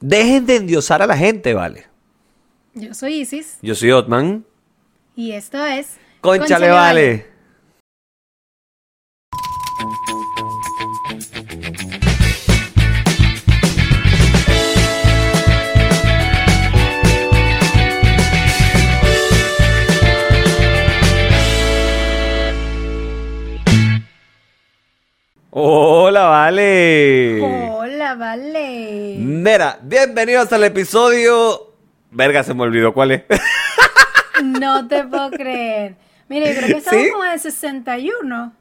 Dejen de endiosar a la gente, ¿vale? Yo soy Isis Yo soy Otman. y esto es... Conchale, vale. Hola, vale. Hola, vale. Mira, bienvenidos al episodio. Verga, se me olvidó cuál es. No te puedo creer. Mire, yo creo que estamos ¿Sí? como en el 61,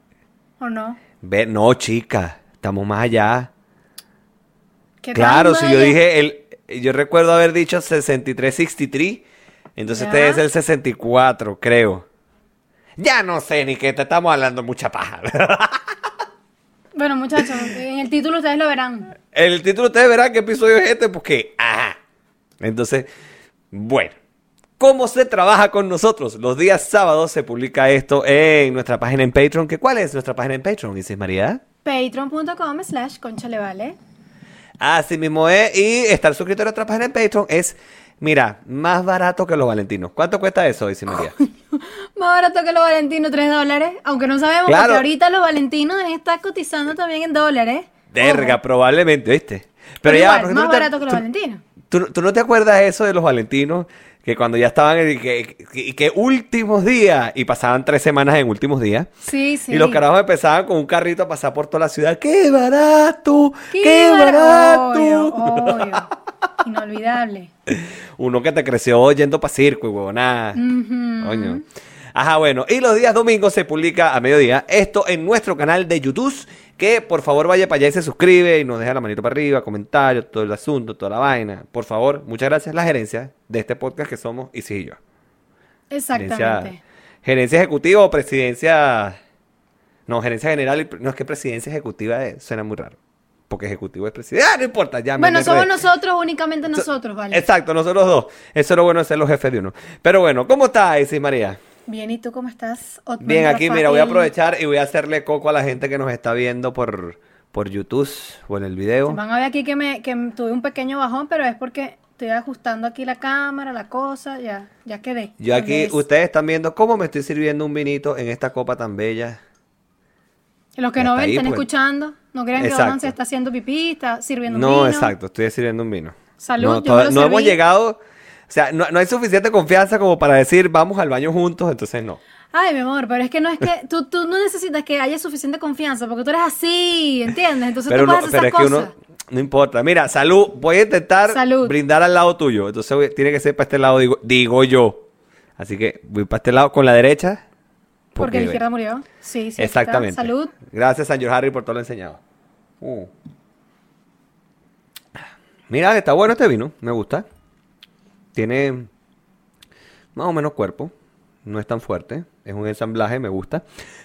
¿o no? Ve, no, chica, estamos más allá. ¿Qué Claro, si yo dije el, yo recuerdo haber dicho 6363, entonces Ya. este es el 64, creo. Ya no sé ni qué te estamos hablando mucha paja. Bueno, muchachos, en el título ustedes lo verán. el título ustedes verán qué episodio es este porque ajá. Entonces, bueno, ¿cómo se trabaja con nosotros? Los días sábados se publica esto en nuestra página en Patreon, que ¿cuál es nuestra página en Patreon? Isis María. Patreon.com slash conchalevale. Así mismo es. Y estar suscrito a nuestra página en Patreon es, mira, más barato que los valentinos. ¿Cuánto cuesta eso, Isis María? Más barato que los valentinos, 3 dólares. Aunque no sabemos, Claro. porque ahorita los valentinos están cotizando también en dólares. Verga, Ojo. probablemente, ¿viste? Pero, tú más no te- barato que los tú- valentinos. ¿Tú, tú no te acuerdas eso de los valentinos? Que cuando ya estaban en que, que, que últimos días y pasaban tres semanas en últimos días. Sí, sí. Y los carajos empezaban con un carrito a pasar por toda la ciudad. ¡Qué barato! ¡Qué, ¡Qué barato! Obvio, obvio. Inolvidable. Uno que te creció yendo para circo y huevonada. Coño. Ajá, bueno. Y los días domingos se publica a mediodía esto en nuestro canal de YouTube. Que por favor vaya para allá y se suscribe y nos deja la manito para arriba, comentarios, todo el asunto, toda la vaina. Por favor, muchas gracias. La gerencia de este podcast que somos Isis y yo. Exactamente. Gerencia, gerencia ejecutiva o presidencia. No, gerencia general. No es que presidencia ejecutiva suena muy raro. Porque ejecutivo es presidente. Ah, no importa, ya me Bueno, somos nosotros, únicamente nosotros, ¿vale? Exacto, nosotros dos. Eso es lo bueno de ser los jefes de uno. Pero bueno, ¿cómo está Isis María? Bien, ¿y tú cómo estás? Otman Bien, aquí mira, voy a aprovechar y voy a hacerle coco a la gente que nos está viendo por, por YouTube o en el video. Van a ver aquí que me, que tuve un pequeño bajón, pero es porque estoy ajustando aquí la cámara, la cosa, ya, ya quedé. Yo aquí, ustedes están viendo cómo me estoy sirviendo un vinito en esta copa tan bella. Los que no ven, ahí, están pues. escuchando. No crean que. Otman se está haciendo pipí, está sirviendo un No, vino. exacto, estoy sirviendo un vino. Salud, No, yo toda- me lo no hemos llegado, o sea, no, no hay suficiente confianza como para decir vamos al baño juntos, entonces no. Ay, mi amor, pero es que no es que tú, tú no necesitas que haya suficiente confianza porque tú eres así, ¿entiendes? Entonces Pero, tú no, puedes hacer pero esas es que cosas. uno, no importa. Mira, salud, voy a intentar Salud. brindar al lado tuyo, entonces voy- tiene que ser para este lado, digo, digo yo. Así que voy para este lado con la derecha. Porque la bueno, izquierda murió. Sí, sí. Exactamente. Salud. Gracias, San Harry, por todo lo enseñado. Uh. Mira, está bueno este vino, me gusta. Tiene más o menos cuerpo, no es tan fuerte, es un ensamblaje, me gusta.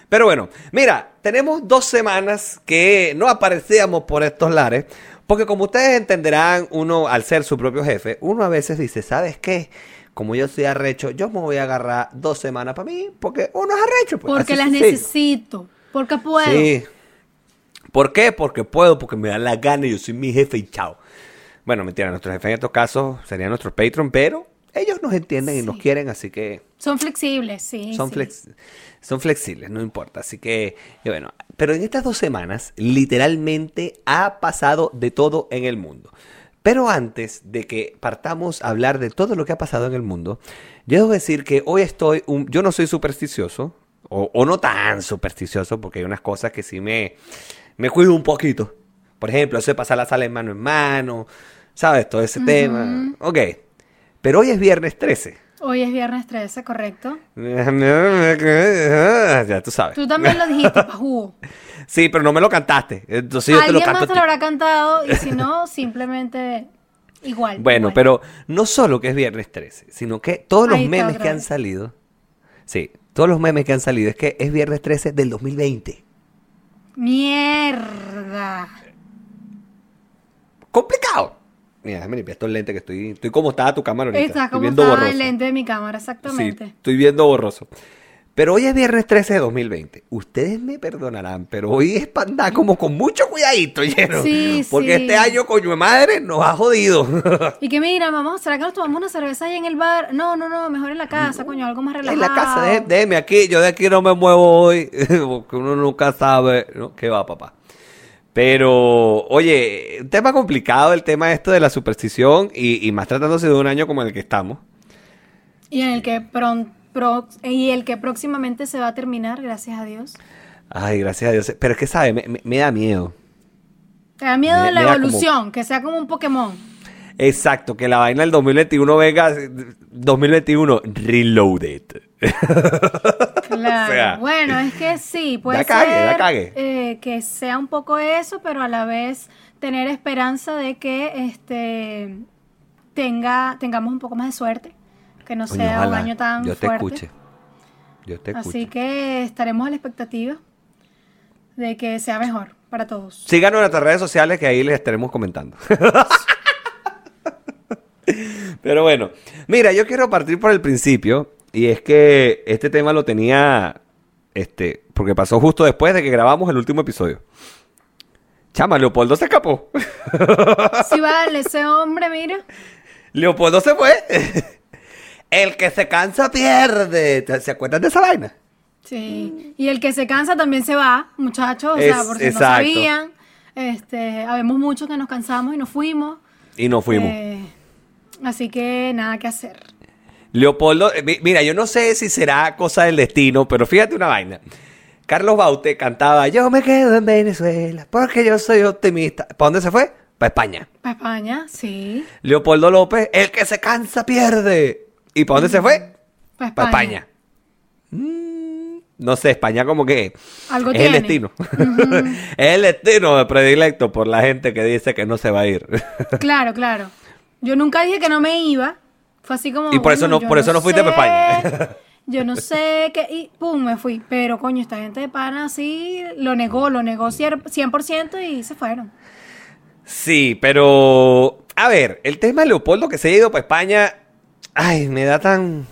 Pero bueno, mira, tenemos dos semanas que no aparecíamos por estos lares, porque como ustedes entenderán, uno al ser su propio jefe, uno a veces dice, ¿sabes qué? Como yo soy arrecho, yo me voy a agarrar dos semanas para mí, porque uno es arrecho. pues, Porque las sencillo. necesito. Porque puedo. Sí. ¿Por qué? Porque puedo, porque me da la gana yo soy mi jefe y chao. Bueno, mentira, nuestro jefe en estos casos sería nuestro patron, pero ellos nos entienden y nos Sí. quieren, así que Son flexibles, sí. son, sí. flex- son flexibles, no importa. Así que, bueno, pero en estas dos semanas literalmente ha pasado de todo en el mundo. Pero antes de que partamos a hablar de todo lo que ha pasado en el mundo, yo debo decir que hoy estoy, un- yo no soy supersticioso, o, o no tan supersticioso, porque hay unas cosas que sí me, me cuido un poquito. Por ejemplo, eso de pasar la sal en mano en mano, ¿sabes? Todo ese tema. Ok. Pero hoy es viernes 13. Hoy es viernes 13, correcto. Ya tú sabes. Tú también lo dijiste, pajú. Sí, pero no me lo cantaste. Entonces yo te lo Alguien canto. más a te lo habrá cantado y si no, simplemente igual. Bueno, igual. pero no solo que es viernes 13, sino que todos los Ahí memes que han salido. Sí, todos los memes que han salido es que es viernes 13 del 2020. Mierda. Complicado. Mira, déjame limpiar estos lentes que estoy. Estoy como estaba tu cámara ahorita. Estoy como viendo estaba borroso. el lente de mi cámara, Sí, exactamente. estoy viendo borroso. Pero hoy es viernes 13 de 2020. Ustedes me perdonarán, pero hoy es para andar como con mucho cuidadito, lleno. Sí, Porque sí. este año, coño de madre, nos ha jodido. Y que mira, vamos, ¿será que nos tomamos una cerveza ahí en el bar? No, no, no, mejor en la casa, coño, algo más relajado. en la casa, dé- déjeme aquí, yo de aquí no me muevo hoy, porque uno nunca sabe, ¿no? ¿Qué va, papá? Pero, oye, un tema complicado el tema esto de la superstición y, y más tratándose de un año como el que estamos. Y en el que pron- pro- y el que próximamente se va a terminar, gracias a Dios. Ay, gracias a Dios. Pero es que, ¿sabe? Me, me- me da miedo. Te da miedo Me- de la como- evolución, que sea como un Pokémon. Exacto, que la vaina del 2021 venga, 2021, reloaded. Claro. O sea, bueno, es que sí, puede da cague, ser da cague. eh, que sea un poco eso, pero a la vez tener esperanza de que este tenga tengamos un poco más de suerte, que no sea un año tan Yo te fuerte. escuche. Yo te escucho. Así que estaremos a la expectativa de que sea mejor para todos. Síganos en nuestras redes sociales que ahí les estaremos comentando. Pero bueno, mira, yo quiero partir por el principio y es que este tema lo tenía, este, porque pasó justo después de que grabamos el último episodio. Chama, Leopoldo se escapó. Sí, vale, ese hombre, mira. Leopoldo se fue. El que se cansa pierde. ¿Se acuerdan de esa vaina? Sí. Y el que se cansa también se va, muchachos. O sea, Es- por si no sabían. Este, habemos muchos que nos cansamos y nos fuimos. Y nos fuimos. Eh, así que nada que hacer. Leopoldo, eh, mi- mira, yo no sé si será cosa del destino, pero fíjate una vaina. Carlos Baute cantaba, yo me quedo en Venezuela porque yo soy optimista. ¿Para dónde se fue? Para España. Para España, sí. Leopoldo López, el que se cansa pierde. ¿Y para dónde se fue? Para España. España. Mm, no sé, España como que Algo es tiene. el destino. es el destino predilecto por la gente que dice que no se va a ir. Claro, claro. Yo nunca dije que no me iba. Fue así como. Y por eso no- por eso no fuiste pa' España. Yo no sé qué. Y pum, me fui. Pero coño, esta gente de pana así lo negó, lo negó cier- 100% y se fueron. Sí, pero a ver, el tema de Leopoldo que se ha ido para España, ay, me da tan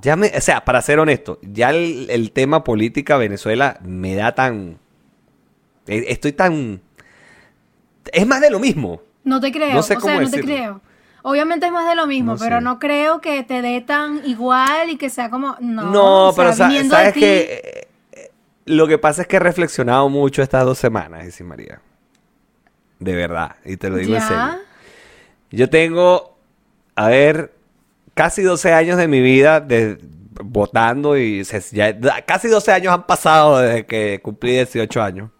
ya me, o sea, para ser honesto, ya el, el tema política Venezuela me da tan eh, estoy tan es más de lo mismo. No te creo. No sé o cómo sea, no te creo. Obviamente es más de lo mismo, No pero no creo que te dé tan igual y que sea como. No, No, o sea, pero sa- sabes ti- que eh, eh, lo que pasa es que he reflexionado mucho estas dos semanas, Isi María. De verdad, y te lo digo en Ya. serio. Yo tengo, a ver, casi 12 años de mi vida de, votando y se- ya- casi 12 años han pasado desde que cumplí 18 años.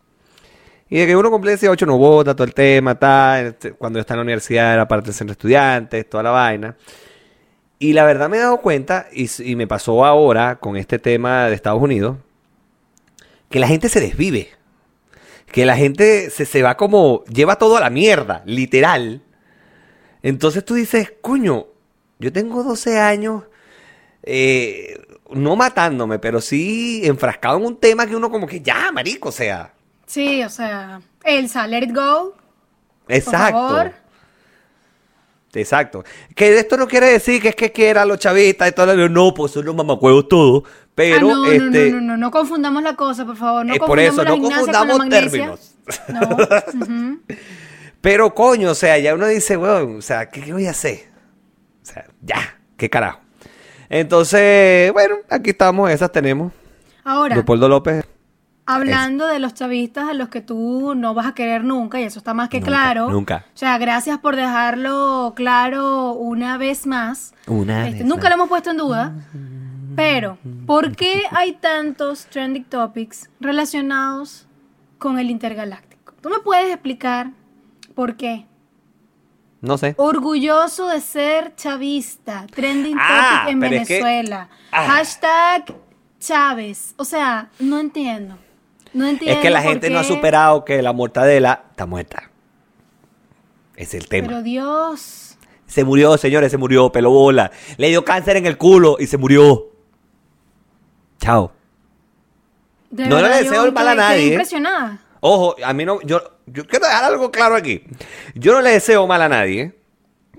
Y de que uno cumple 18 no vota, todo el tema, tal. este, Cuando está en la universidad era parte del centro de estudiantes, toda la vaina. Y la verdad me he dado cuenta, y me pasó ahora con este tema de Estados Unidos, que la gente se desvive. Que la gente se, se va como, lleva todo a la mierda, literal. Entonces tú dices, coño, yo tengo 12 años, eh, no matándome, pero sí enfrascado en un tema que uno como que ya, marico, o sea, Sí, o sea, Elsa, let it go. exacto. Por favor. Exacto. Que esto no quiere decir que es que quiera a los chavistas y todo lo No, pues son los mamacuevos todos. Pero, ah, no, este. no, no, no, no confundamos la cosa, por favor. No Eh, por eso, no con confundamos magnesia. No. Pero coño, o sea, ya uno dice, weón, o sea, ¿qué, qué voy a hacer? O sea, ya, qué carajo. Entonces, bueno, aquí estamos, esas tenemos. Ahora, Leopoldo López. Hablando de los chavistas a los que tú no vas a querer nunca, y eso está más que Nunca, claro. nunca. O sea, gracias por dejarlo claro una vez más. Una Este, vez nunca más. lo hemos puesto en duda. Pero, ¿por qué hay tantos trending topics relacionados con el intergaláctico? ¿Tú me puedes explicar por qué? No sé. Orgulloso de ser chavista. Trending Ah, topic en pero es que- Venezuela. Ah. Hashtag Chávez. O sea, no entiendo. No entiendo. Es que la gente no ha superado que la mortadela está muerta. Es el tema. Pero Dios. Se murió, señores, se murió, pelo bola. Le dio cáncer en el culo y se murió. Chao. de No le deseo el mal a nadie, ¿eh? impresionada. Ojo, a mí no, yo, yo quiero dejar algo claro aquí. Yo no le deseo mal a nadie,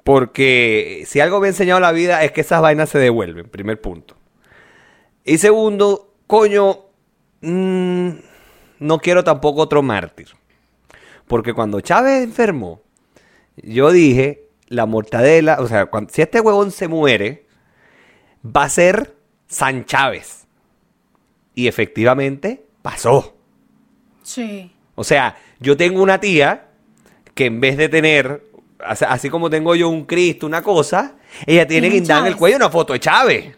porque si algo me ha enseñado la vida es que esas vainas se devuelven, primer punto. Y segundo, coño, mm, no quiero tampoco otro mártir. Porque cuando Chávez enfermó, yo dije, la mortadela, o sea, cuando- si este huevón se muere, va a ser San Chávez. Y efectivamente pasó. Sí. O sea, yo tengo una tía que en vez de tener, así- como tengo yo un Cristo, una cosa, ella tiene guindada en el cuello una foto de Chávez.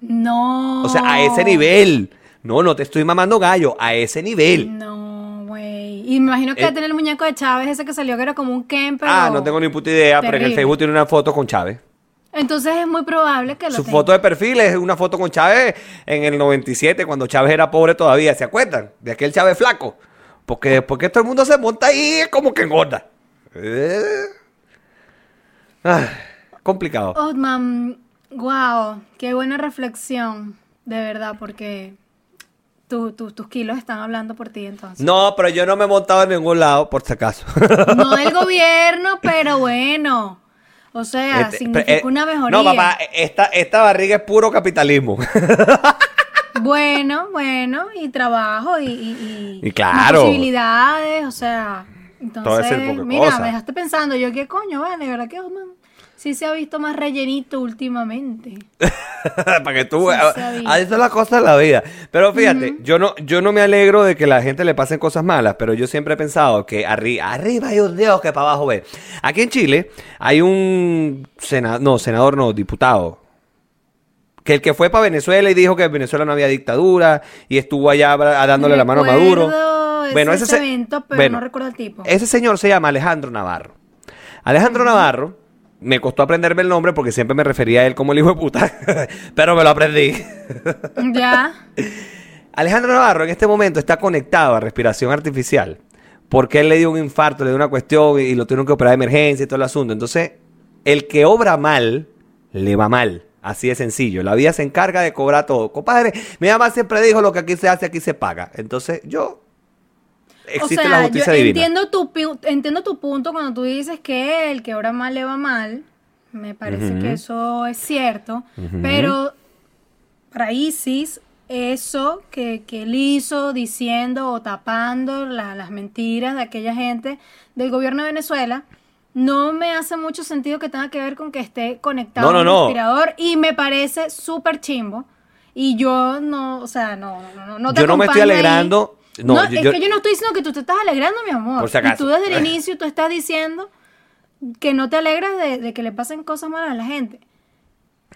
No. O sea, a ese nivel. No, no te estoy mamando gallo, a ese nivel. No, güey. Y me imagino que va a Eh. tener el muñeco de Chávez, ese que salió que era como un Ken, pero... ah, no tengo ni puta idea, pero en el. Facebook tiene una foto con Chávez. Entonces es muy probable que lo Su tenga. foto de perfil es una foto con Chávez en el 97, cuando Chávez era pobre todavía. ¿Se acuerdan? De aquel Chávez flaco. Porque después que todo el mundo se monta ahí, es como que engorda. Eh. Ah, complicado. Otman, wow, qué buena reflexión, de verdad, porque tu- tu- tus kilos están hablando por ti entonces. No, pero yo no me he montado en ningún lado, por si acaso. No del gobierno, pero bueno. O sea, Este, significa eh, una mejoría. No, papá, esta, esta barriga es puro capitalismo. Bueno, bueno, y trabajo y, y, Y claro. posibilidades, o sea, entonces, mira, me dejaste pensando, yo qué coño, vale, verdad que Otman sí se ha visto más rellenito últimamente. Para que tú Sí, veas. sabía. Ahí son las cosas de la vida. Pero fíjate, yo no, yo no me alegro de que la gente le pasen cosas malas, pero yo siempre he pensado que arri- arriba hay un Dios que para abajo ve. Aquí en Chile hay un senador, no, senador no, diputado. Que el que fue para Venezuela y dijo que en Venezuela no había dictadura y estuvo allá dándole la mano a Maduro. Bueno, ese, ese se- evento, pero bueno, no recuerdo el tipo. Ese señor se llama Alejandro Navarro. Alejandro Navarro, me costó aprenderme el nombre porque siempre me refería a él como el hijo de puta, pero me lo aprendí. Ya. Alejandro Navarro en este momento está conectado a respiración artificial porque él le dio un infarto, le dio una cuestión y lo tuvieron que operar de emergencia y todo el asunto. Entonces, el que obra mal, le va mal. Así de sencillo. La vida se encarga de cobrar todo. Compadre, mi mamá siempre dijo lo que aquí se hace, aquí se paga. Entonces, yo... Existe o sea, la justicia yo divina. entiendo tu, entiendo tu punto cuando tú dices que el que obra mal le va mal. Me parece que eso es cierto. Pero para Isis, eso que, que él hizo diciendo o tapando la- las mentiras de aquella gente del gobierno de Venezuela, no me hace mucho sentido que tenga que ver con que esté conectado No, no, no. respirador y me parece súper chimbo. Y yo no, o sea, no, no, no, no te Yo no me estoy ahí. No, No, yo- es yo- que yo no estoy diciendo que tú te estás alegrando, mi amor. Por si acaso. Y tú desde el inicio tú estás diciendo que no te alegras de, de que le pasen cosas malas a la gente.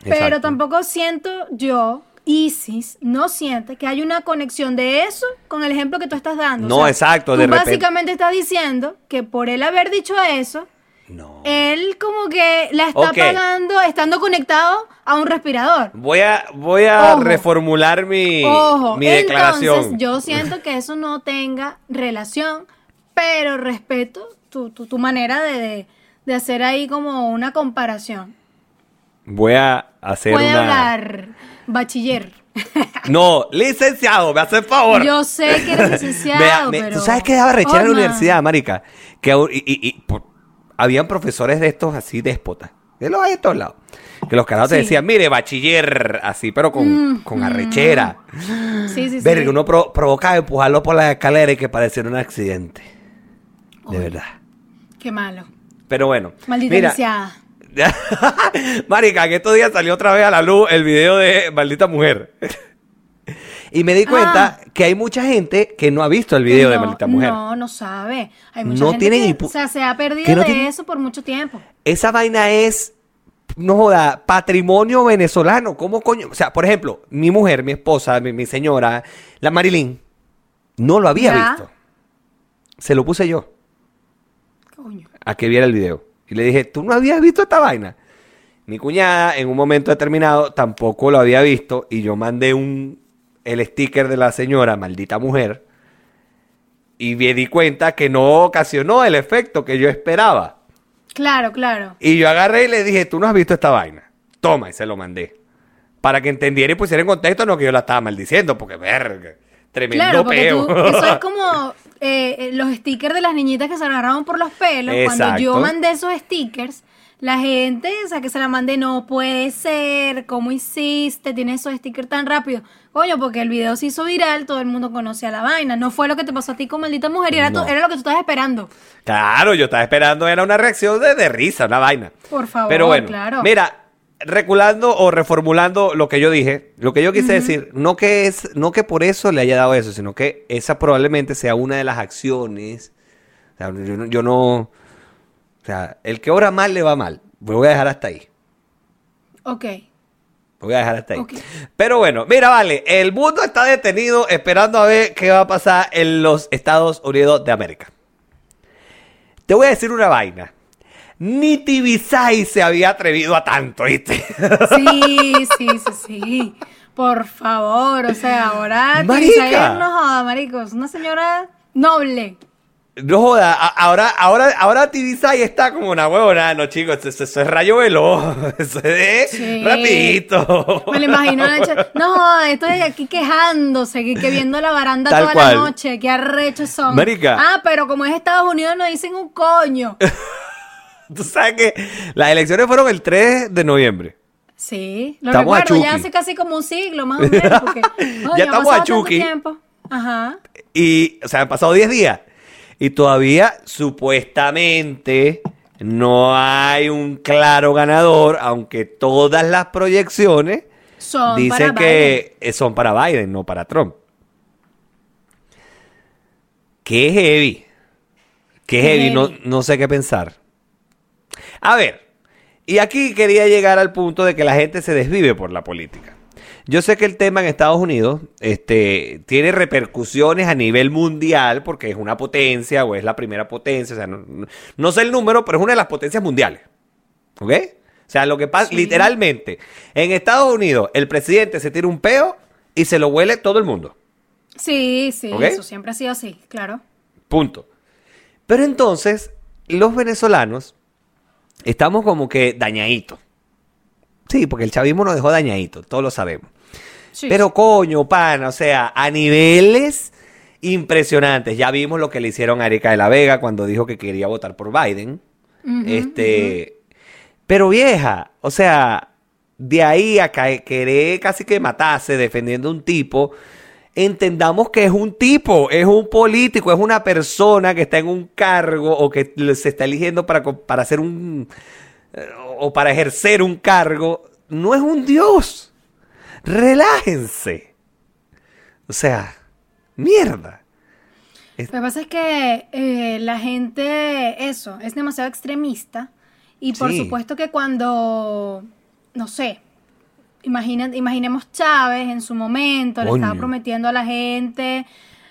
Pero Exacto. tampoco siento yo, Isis, no siente que hay una conexión de eso con el ejemplo que tú estás dando. No, exacto, Tú de repente- básicamente estás diciendo que por él haber dicho eso, No. él como que la está pagando estando conectado a un respirador. Voy a, voy a Ojo. reformular mi, Ojo, mi declaración. entonces yo siento que eso no tenga relación, pero respeto tu, tu, tu manera de, de, de hacer ahí como una comparación. Voy a hacer Puede una... hablar bachiller. No, licenciado, me hace el favor. Yo sé que eres licenciado, Me- me- pero... ¿Tú sabes qué daba rechera en la universidad, marica? Que y- y por- habían profesores de estos así déspotas. De los hay de todos lados. Que los carajos te Sí. decían, mire, bachiller, así, pero con, Mm, con mm. arrechera. Sí, sí, sí. Ver, que uno pro- provocaba empujarlo por las escaleras y que pareciera un accidente. De verdad. Qué malo. Pero bueno. Maldita mira. Marica, que estos días salió otra vez a la luz el video de Maldita Mujer. Y me di cuenta Ah. que hay mucha gente que no ha visto el video de no, Maldita Mujer. No, no sabe. Hay mucha No gente tiene que o sea, se ha perdido no de tiene- eso por mucho tiempo. Esa vaina es, no joda, patrimonio venezolano. ¿Cómo coño? O sea, por ejemplo, mi mujer, mi esposa, mi, mi señora, la Marilyn, no lo había Ya. visto. Se lo puse yo Coño. a que viera el video. Y le dije, ¿tú no habías visto esta vaina? Mi cuñada, en un momento determinado, tampoco lo había visto. Y yo mandé un, el sticker de la señora, maldita mujer. Y me di cuenta que no ocasionó el efecto que yo esperaba. Claro, claro. Y yo agarré y le dije, tú no has visto esta vaina. Toma, y se lo mandé. Para que entendiera y pusiera en contexto, no que yo la estaba maldiciendo, porque verga, tremendo Claro, porque peo. tú, eso es como eh, eh, los stickers de las niñitas que se agarraron por los pelos. Cuando yo mandé esos stickers, la gente, o sea, que se la mande, no puede ser, ¿cómo hiciste? Tienes esos stickers tan rápido. Coño, porque el video se hizo viral, todo el mundo conocía la vaina. No fue lo que te pasó a ti con maldita mujer, y era, No. era lo que tú estabas esperando. Claro, yo estaba esperando, era una reacción de, de risa, una vaina. Por favor, Pero bueno, claro. mira, reculando o reformulando lo que yo dije, lo que yo quise decir, no que es, no que por eso le haya dado eso, sino que esa probablemente sea una de las acciones. O sea, yo, no- yo no, o sea, el que obra mal le va mal. Voy a dejar hasta ahí. Ok. Voy a dejar hasta ahí. Pero bueno, mira, vale, el mundo está detenido esperando a ver qué va a pasar en los Estados Unidos de América. Te voy a decir una vaina. Ni Tibisay se había atrevido a tanto, ¿viste? Sí, sí, sí, sí. Por favor, o sea, ahora Marica. Tibisay no joda, maricos. Una señora noble. No joda, ahora, ahora, ahora Tibisay está como una huevona, no chicos, eso, eso es rayo veloz, eso es Sí. rapidito. Me lo imagino. No, estoy aquí quejándose, que, que viendo la baranda Tal toda cual. la noche. Qué arrechos son. Marica. Ah, pero como es Estados Unidos no dicen un coño. Tú sabes que las elecciones fueron el 3 de noviembre. Sí, lo Estamos a recuerdo ya hace casi como un siglo, más o menos. Porque, coño, Ya ha estamos a Chucky. tiempo. Ajá. Y, o sea, han pasado 10 días. Y todavía, supuestamente, no hay un claro ganador, aunque todas las proyecciones Son dicen que eh, son para Biden, no para Trump. Qué heavy. Qué Qué heavy, No, heavy. no sé qué pensar. A ver, y aquí quería llegar al punto de que la gente se desvive por la política. Yo sé que el tema en Estados Unidos este, tiene repercusiones a nivel mundial porque es una potencia o es la primera potencia. O sea, no, sé el número, pero es una de las potencias mundiales. ¿Ok? O sea, lo que pasa, Sí. literalmente, en Estados Unidos, el presidente se tira un peo y se lo huele todo el mundo. Sí, sí, eso siempre ha sido así, claro. Punto. Pero entonces, los venezolanos estamos como que dañaditos. Sí, porque el chavismo nos dejó dañaditos, todos lo sabemos. Sí, Pero coño, pana, o sea, a niveles impresionantes. Ya vimos lo que le hicieron a Erika de la Vega cuando dijo que quería votar por Biden. Este, pero vieja, o sea, de ahí a querer casi que matarse defendiendo a un tipo, entendamos que es un tipo, es un político, es una persona que está en un cargo o que se está eligiendo para, para hacer un o para ejercer un cargo, no es un dios. Relájense. O sea, mierda. Lo que pasa es que eh, la gente, eso, es demasiado extremista. Y por Sí. supuesto que cuando, no sé, imagina- imaginemos Chávez en su momento, le estaba prometiendo a la gente,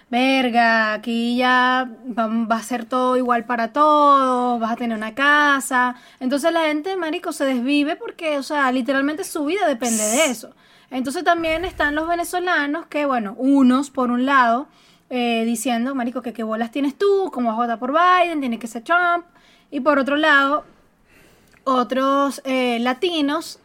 verga, aquí ya va, a ser todo igual para todos, vas a tener una casa. Entonces la gente, marico, se desvive porque, o sea, literalmente su vida depende de eso. Entonces también están los venezolanos que, bueno, unos por un lado, eh, diciendo, marico, que qué bolas tienes tú, cómo vas a votar por Biden, tiene que ser Trump. Y por otro lado, otros eh, latinos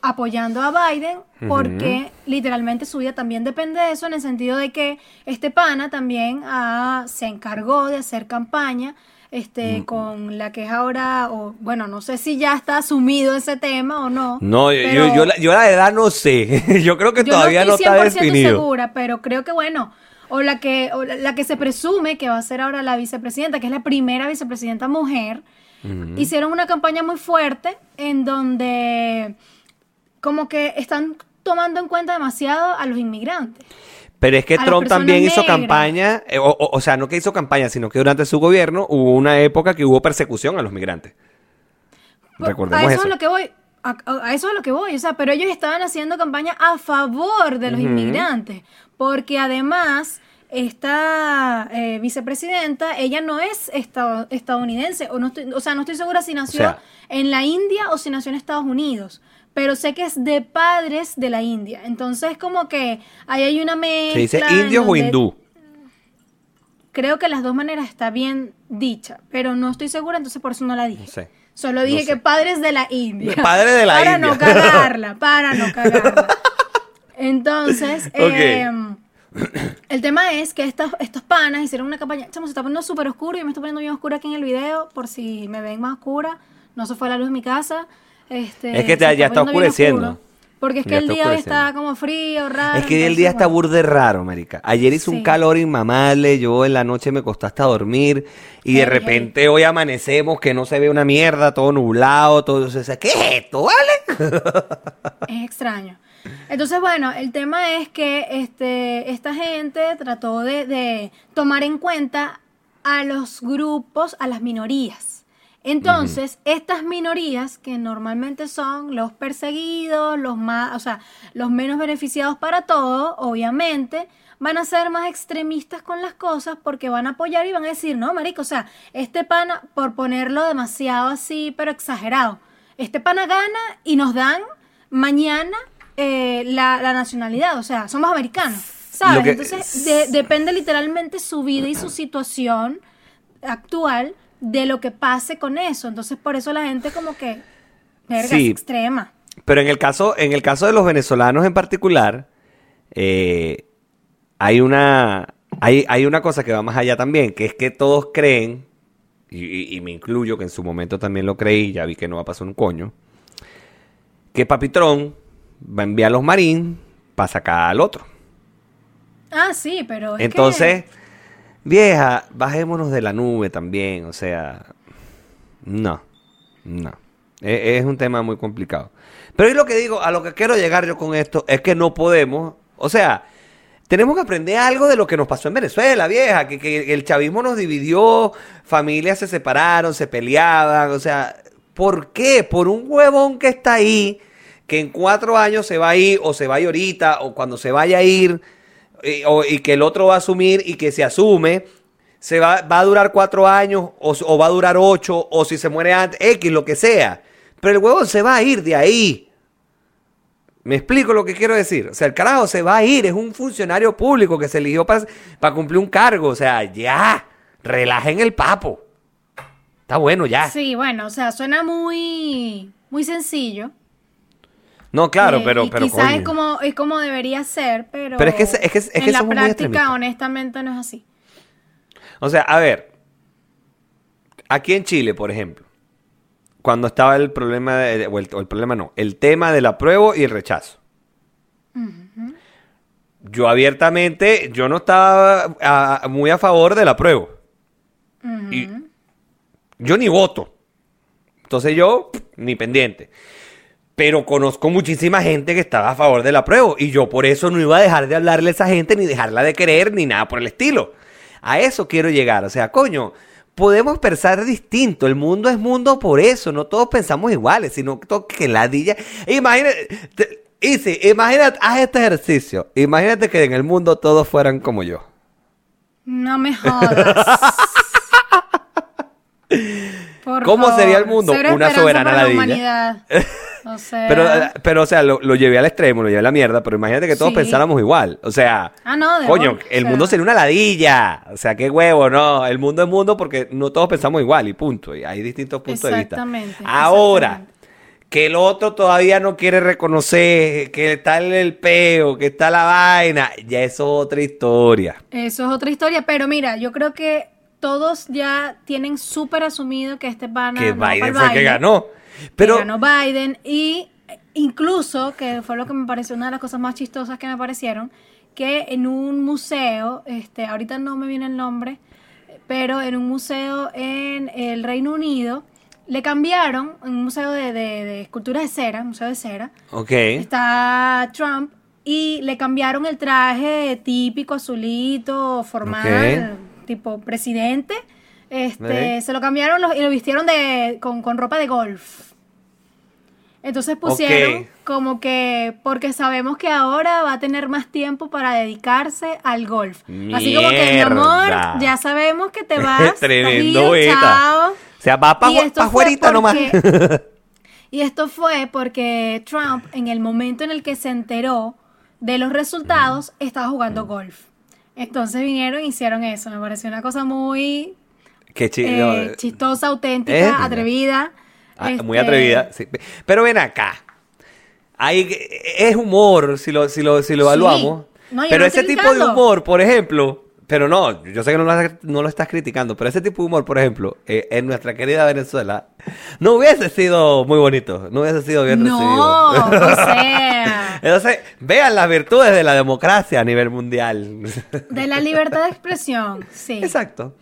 apoyando a Biden porque literalmente su vida también depende de eso en el sentido de que este pana también ah, se encargó de hacer campaña este con la que es ahora o bueno no sé si ya está asumido ese tema o no No, yo, pero yo, yo la, yo la verdad no sé. yo creo que yo todavía no, no estoy está 100% definido. segura pero creo que bueno o la que o la, la que se presume que va a ser ahora la vicepresidenta que es la primera vicepresidenta mujer hicieron una campaña muy fuerte en donde como que están tomando en cuenta demasiado a los inmigrantes. Pero es que Trump también hizo negras. campaña, eh, o, o- o sea, no que hizo campaña, sino que durante su gobierno hubo una época que hubo persecución a los migrantes. Pues, Recordemos a eso, eso. es lo que voy. A, a- a eso es lo que voy. O sea, pero ellos estaban haciendo campaña a favor de los inmigrantes. Porque además, esta eh, vicepresidenta, ella no es esta- estadounidense. O, no estoy, o sea, no estoy segura si nació O sea- en la India o si nació en Estados Unidos. Pero sé que es de padres de la India. Entonces, como que ahí hay una mezcla. ¿Se dice indios o hindú? Creo que las dos maneras está bien dicha, pero no estoy segura, entonces por eso no la dije. No sé. Solo dije No que padres de la India. Padres de la para India. no cagarla, para no cagarla. Entonces, Ok. eh, el tema es que estos, estos panas hicieron una campaña. Chamo, se está poniendo súper oscuro y me estoy poniendo bien oscura aquí en el video, por si me ven más oscura. no se fue la luz en mi casa. Este, Es que te- ya está bien oscureciendo. Porque es que Ya el está día está como frío, raro. Es que el día está burde raro, marica. Ayer hizo un Sí. calor inmamable, yo en la noche me costó hasta dormir y de Heavy, repente hoy amanecemos que no se ve una mierda, todo nublado, todo eso. ¿Qué es esto, vale? Es extraño. Entonces, bueno, el tema es que este, esta gente trató de, de tomar en cuenta a los grupos, a las minorías. Entonces, estas minorías, que normalmente son los perseguidos, los más, o sea, los menos beneficiados para todo, obviamente, van a ser más extremistas con las cosas porque van a apoyar y van a decir, no, marico, o sea, este pana, por ponerlo demasiado así, pero exagerado, este pana gana y nos dan mañana eh, la, la nacionalidad, o sea, somos americanos, ¿sabes? Que- Entonces, de- depende literalmente su vida y su situación actual de lo que pase con eso. Entonces, por eso la gente como que, verga, Sí. es extrema. Pero en el caso, en el caso de los venezolanos en particular, eh, hay una, hay, hay una cosa que va más allá también, que es que todos creen, y, y- y me incluyo, que en su momento también lo creí, ya vi que no va a pasar un coño, que Papitrón va a enviar a los marines para sacar al otro. Ah, sí, pero es Entonces, vieja, bajémonos de la nube también, o sea, no, no. E- Es, un tema muy complicado. Pero es lo que digo, a lo que quiero llegar yo con esto, es que no podemos, o sea, tenemos que aprender algo de lo que nos pasó en Venezuela, vieja, que, que el chavismo nos dividió, familias se separaron, se peleaban, o sea, ¿por qué? Por un huevón que está ahí, que en cuatro años se va a ir, o se va a ir ahorita, o cuando se vaya a ir, y, o- y que el otro va a asumir y que se asume, se va, va a durar cuatro años o, va a durar ocho o si se muere antes, X, lo que sea. Pero el huevón se va a ir de ahí. Me explico lo que quiero decir. O sea, el carajo se va a ir, es un funcionario público que se eligió para, para cumplir un cargo. O sea, ya, relajen el papo. Está bueno ya. Sí, bueno, o sea, suena muy, muy sencillo. No, claro, Eh, pero, pero quizás es como, es como debería ser, pero, Pero es que es- es que- es que en la práctica, honestamente, no es así. O sea, a ver, aquí en Chile, por ejemplo, cuando estaba el problema, de- o, el, o el problema no, el tema del apruebo y el rechazo. Yo abiertamente, yo no estaba muy a favor del apruebo. Y yo ni voto. Entonces yo, ni pendiente. Pero conozco muchísima gente que estaba a favor del apruebo. Y yo por eso no iba a dejar de hablarle a esa gente, ni dejarla de querer, ni nada por el estilo. A eso quiero llegar. O sea, coño, podemos pensar distinto. El mundo es mundo por eso. No todos pensamos iguales, sino que ladilla. Imagínate, te- Easy, imagínate, haz este ejercicio. Imagínate que en el mundo todos fueran como yo. No me jodas. Por ¿Cómo favor, sería el mundo? cero Una soberana para la ladilla. humanidad. O sea, Pero, eh, pero, o sea, lo, lo llevé al extremo, lo llevé a la mierda, pero imagínate que todos Sí. pensáramos igual. O sea, Ah, no, de coño, el o mundo sería una ladilla. O sea, qué huevo, no. El mundo es mundo porque no todos pensamos igual y punto. Y hay distintos puntos de vista. Exactamente, Ahora, exactamente. que el otro todavía no quiere reconocer que está el, peo, que está la vaina, ya eso es otra historia. Eso es otra historia, pero mira, yo creo que todos ya tienen súper asumido que este pana que no Biden fue el que ganó. Pero, ganó Biden y eh, incluso, que fue lo que me pareció una de las cosas más chistosas que me parecieron, que en un museo, este, ahorita no me viene el nombre, pero en un museo en el Reino Unido, le cambiaron, en un museo de, de, de esculturas de cera, museo de cera, está Trump y le cambiaron el traje típico azulito, formal, tipo presidente. Este, se lo cambiaron los- y lo vistieron de, con, con ropa de golf. Entonces pusieron como que porque sabemos que ahora va a tener más tiempo para dedicarse al golf. Así como que mi amor, Mierda. ya sabemos que te vas. Tremendo ido, chao. O sea, va para fue afuerita nomás. Y esto fue porque Trump, en el momento en el que se enteró de los resultados, estaba jugando golf. Entonces vinieron y hicieron eso. Me pareció una cosa muy Qué eh, chistosa, auténtica, atrevida. Ah, Este, Muy atrevida. sí. Pero ven acá. Hay, es humor si lo, si lo, si lo Sí. evaluamos. No, pero ese tipo de humor, por ejemplo, pero no, yo sé que no lo, no lo estás criticando, pero ese tipo de humor, por ejemplo, eh, en nuestra querida Venezuela, no hubiese sido muy bonito, no hubiese sido bien No, recibido. o sea, Entonces, vean las virtudes de la democracia a nivel mundial. de la libertad de expresión, sí. Exacto.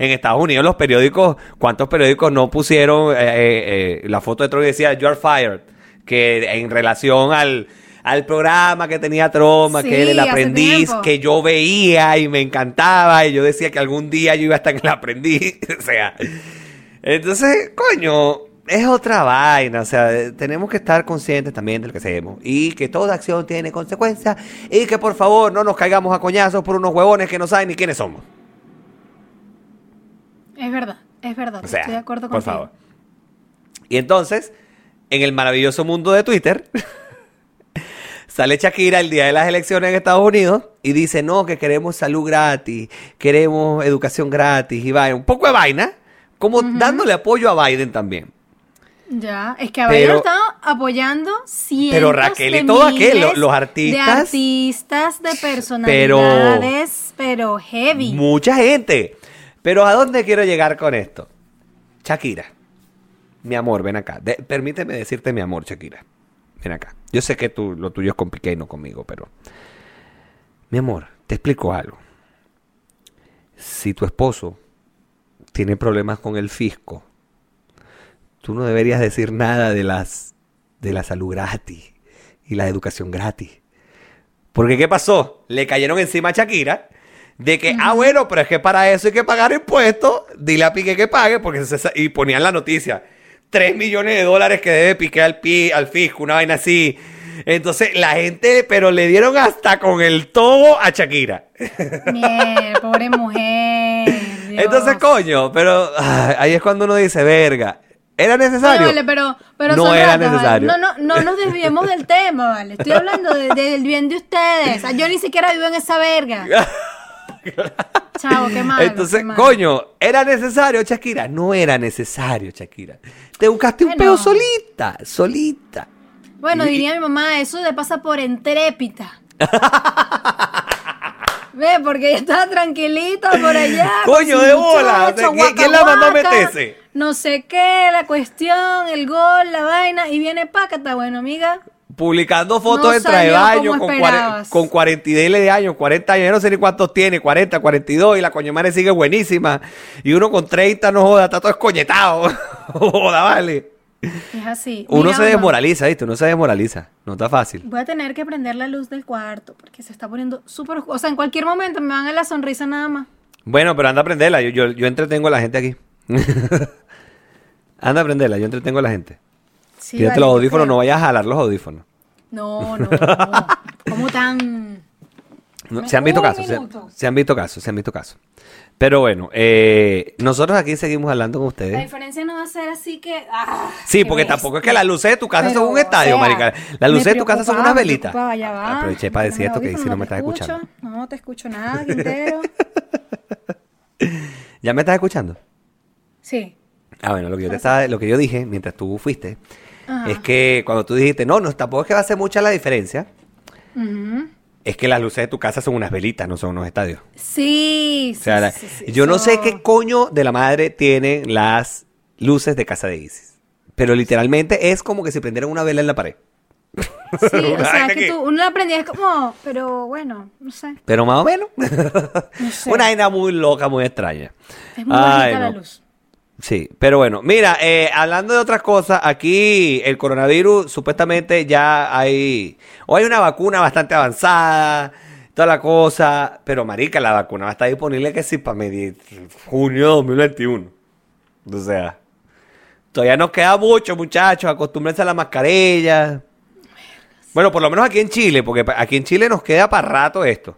En Estados Unidos los periódicos, ¿cuántos periódicos no pusieron eh, eh, eh, la foto de Trump y decía You are fired? Que en relación al, al programa que tenía Trump, Sí, que era el aprendiz, que yo veía y me encantaba y yo decía que algún día yo iba a estar en el aprendiz. o sea, entonces, coño, es otra vaina. O sea, tenemos que estar conscientes también de lo que hacemos y que toda acción tiene consecuencias y que por favor no nos caigamos a coñazos por unos huevones que no saben ni quiénes somos. Es verdad, es verdad, O sea, estoy de acuerdo por contigo. favor. Y entonces, en el maravilloso mundo de Twitter, sale Shakira el día de las elecciones en Estados Unidos y dice, no, que queremos salud gratis, queremos educación gratis y vaina. Un poco de vaina, como dándole apoyo a Biden también. Ya, es que a Biden Pero- lo están apoyando cientos Pero Raquel y todo aquel, los artistas- De artistas, de personalidades, pero, heavy. Mucha gente. Pero ¿a dónde quiero llegar con esto? Shakira, mi amor, ven acá. Permíteme decirte mi amor, Shakira. Ven acá. Yo sé que tú, lo tuyo es con y no conmigo, pero... Mi amor, te explico algo. Si tu esposo tiene problemas con el fisco, tú no deberías decir nada de las de la salud gratis y la educación gratis. Porque ¿qué pasó? Le cayeron encima a Shakira de que, ah, bueno, pero es que para eso hay que pagar impuestos, dile a Piqué que pague, porque se y ponían la noticia, 3 millones de dólares que debe Piqué al, pi, al fisco, una vaina así. Entonces la gente, pero le dieron hasta con el tobo a Shakira. Miel, pobre mujer. Dios. Entonces, coño, pero ay, ahí es cuando uno dice, verga, ¿era necesario? Vale, vale, pero, pero No era ratas, ¿vale? necesario. No, no, no nos desviemos del tema, ¿vale? Estoy hablando de- del bien de ustedes. Yo ni siquiera vivo en esa verga. Chavo, qué malo. Entonces, qué malo. coño, ¿era necesario, Shakira? No era necesario, Shakira. Te buscaste un peo solita, solita. Bueno, Y- diría mi mamá, eso le pasa por entrépita. Ve, porque ella estaba tranquilita por allá. Coño, de bola, ¿quién- la mandó a meterse? No sé qué, la cuestión, el gol, la vaina, y viene Pácata, bueno, amiga. Publicando fotos No en traje baño con, con 40 y dele de años, 40 años, yo no sé ni cuántos tiene, 40, 42, y la madre sigue buenísima. Y uno con 30, no joda, está todo escoñetado. joda, vale. Es así. Uno Mira, se desmoraliza, ¿viste? Uno se desmoraliza. No está fácil. Voy a tener que prender la luz del cuarto porque se está poniendo súper. O sea, en cualquier momento me van a la sonrisa nada más. Bueno, pero anda a prenderla. Yo, yo, yo entretengo a la gente aquí. anda a prenderla, yo entretengo a la gente. Sí, vale, los audífonos, no vayas a jalar los audífonos. No, no. ¿Cómo tan...? No, se han visto casos, se, han visto casos, se han visto casos. Pero bueno, eh, nosotros aquí seguimos hablando con La ustedes. diferencia no va a ser así que... ah, Sí, porque bestia. tampoco es que las luces de tu casa Pero, son un estadio, o sea, marica. Las luces de tu casa son unas velitas. Aproveché para decir esto que si no me estás escuchando. No te escucho nada, Quintero. ¿Ya me estás escuchando? Sí. Ah, bueno, lo que yo, te estaba, lo que yo dije mientras tú fuiste Ajá. es que cuando tú dijiste, no, no, tampoco es que va a hacer mucha la diferencia, es que las luces de tu casa son unas velitas, no son unos estadios. Sí, O sí, sea, la- sí, sí, yo no sé qué coño de la madre tienen las luces de casa de Isis. Pero literalmente es como que si prendieran una vela en la pared. Sí, o sea, es que tú, uno la aprendía, es como, pero bueno, no sé. Pero más o menos. No sé. Una vaina muy loca, muy extraña. Es muy Ay, bajita la luz. Sí, pero bueno, mira, eh, hablando de otras cosas, aquí el coronavirus supuestamente ya hay, o hay una vacuna bastante avanzada, toda la cosa, pero marica, la vacuna va a estar disponible que sí para medir junio de 2021. O sea, todavía nos queda mucho, muchachos, acostúmbrense a la mascarilla. Bueno, por lo menos aquí en Chile, porque aquí en Chile nos queda para rato esto.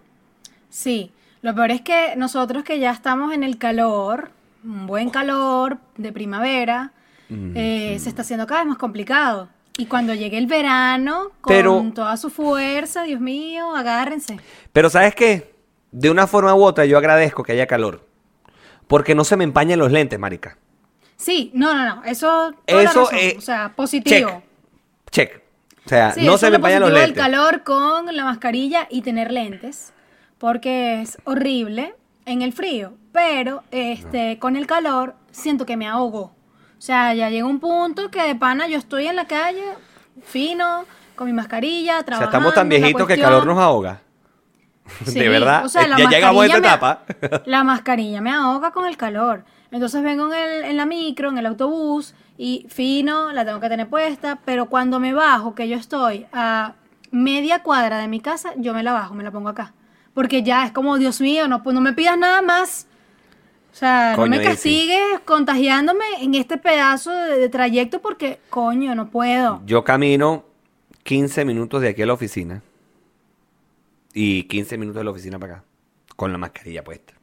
Sí, lo peor es que nosotros que ya estamos en el calor, un buen calor de primavera, eh, se está haciendo cada vez más complicado. Y cuando llegue el verano, con Pero- toda su fuerza, Dios mío, agárrense. Pero ¿sabes qué? De una forma u otra yo agradezco que haya calor. Porque no se me empañan los lentes, marica. Sí, no, no, no, eso, toda la Eso, razón, eh, o sea, positivo. Check. Check. O sea, Sí, no se me empañan los lentes. del calor con la mascarilla y tener lentes, porque es horrible en el frío, pero este, con el calor siento que me ahogo. O sea, ya llega un punto que de pana yo estoy en la calle, fino, con mi mascarilla, O sea, trabajando. estamos tan viejitos que el calor nos ahoga. Sí, de verdad. o sea, la ya llegamos a esta etapa. La mascarilla me ahoga con el calor. Entonces vengo en, el- en la micro, en el autobús, y fino, la tengo que tener puesta, pero cuando me bajo, que yo estoy a media cuadra de mi casa, yo me la bajo, me la pongo acá. Porque ya es como, Dios mío, no, pues no me pidas nada más. O sea, Coño, no me castigues contagiándome en este pedazo de, de trayecto porque, coño, no puedo. Yo camino 15 minutos de aquí a la oficina. Y 15 minutos de la oficina para acá. Con la mascarilla puesta.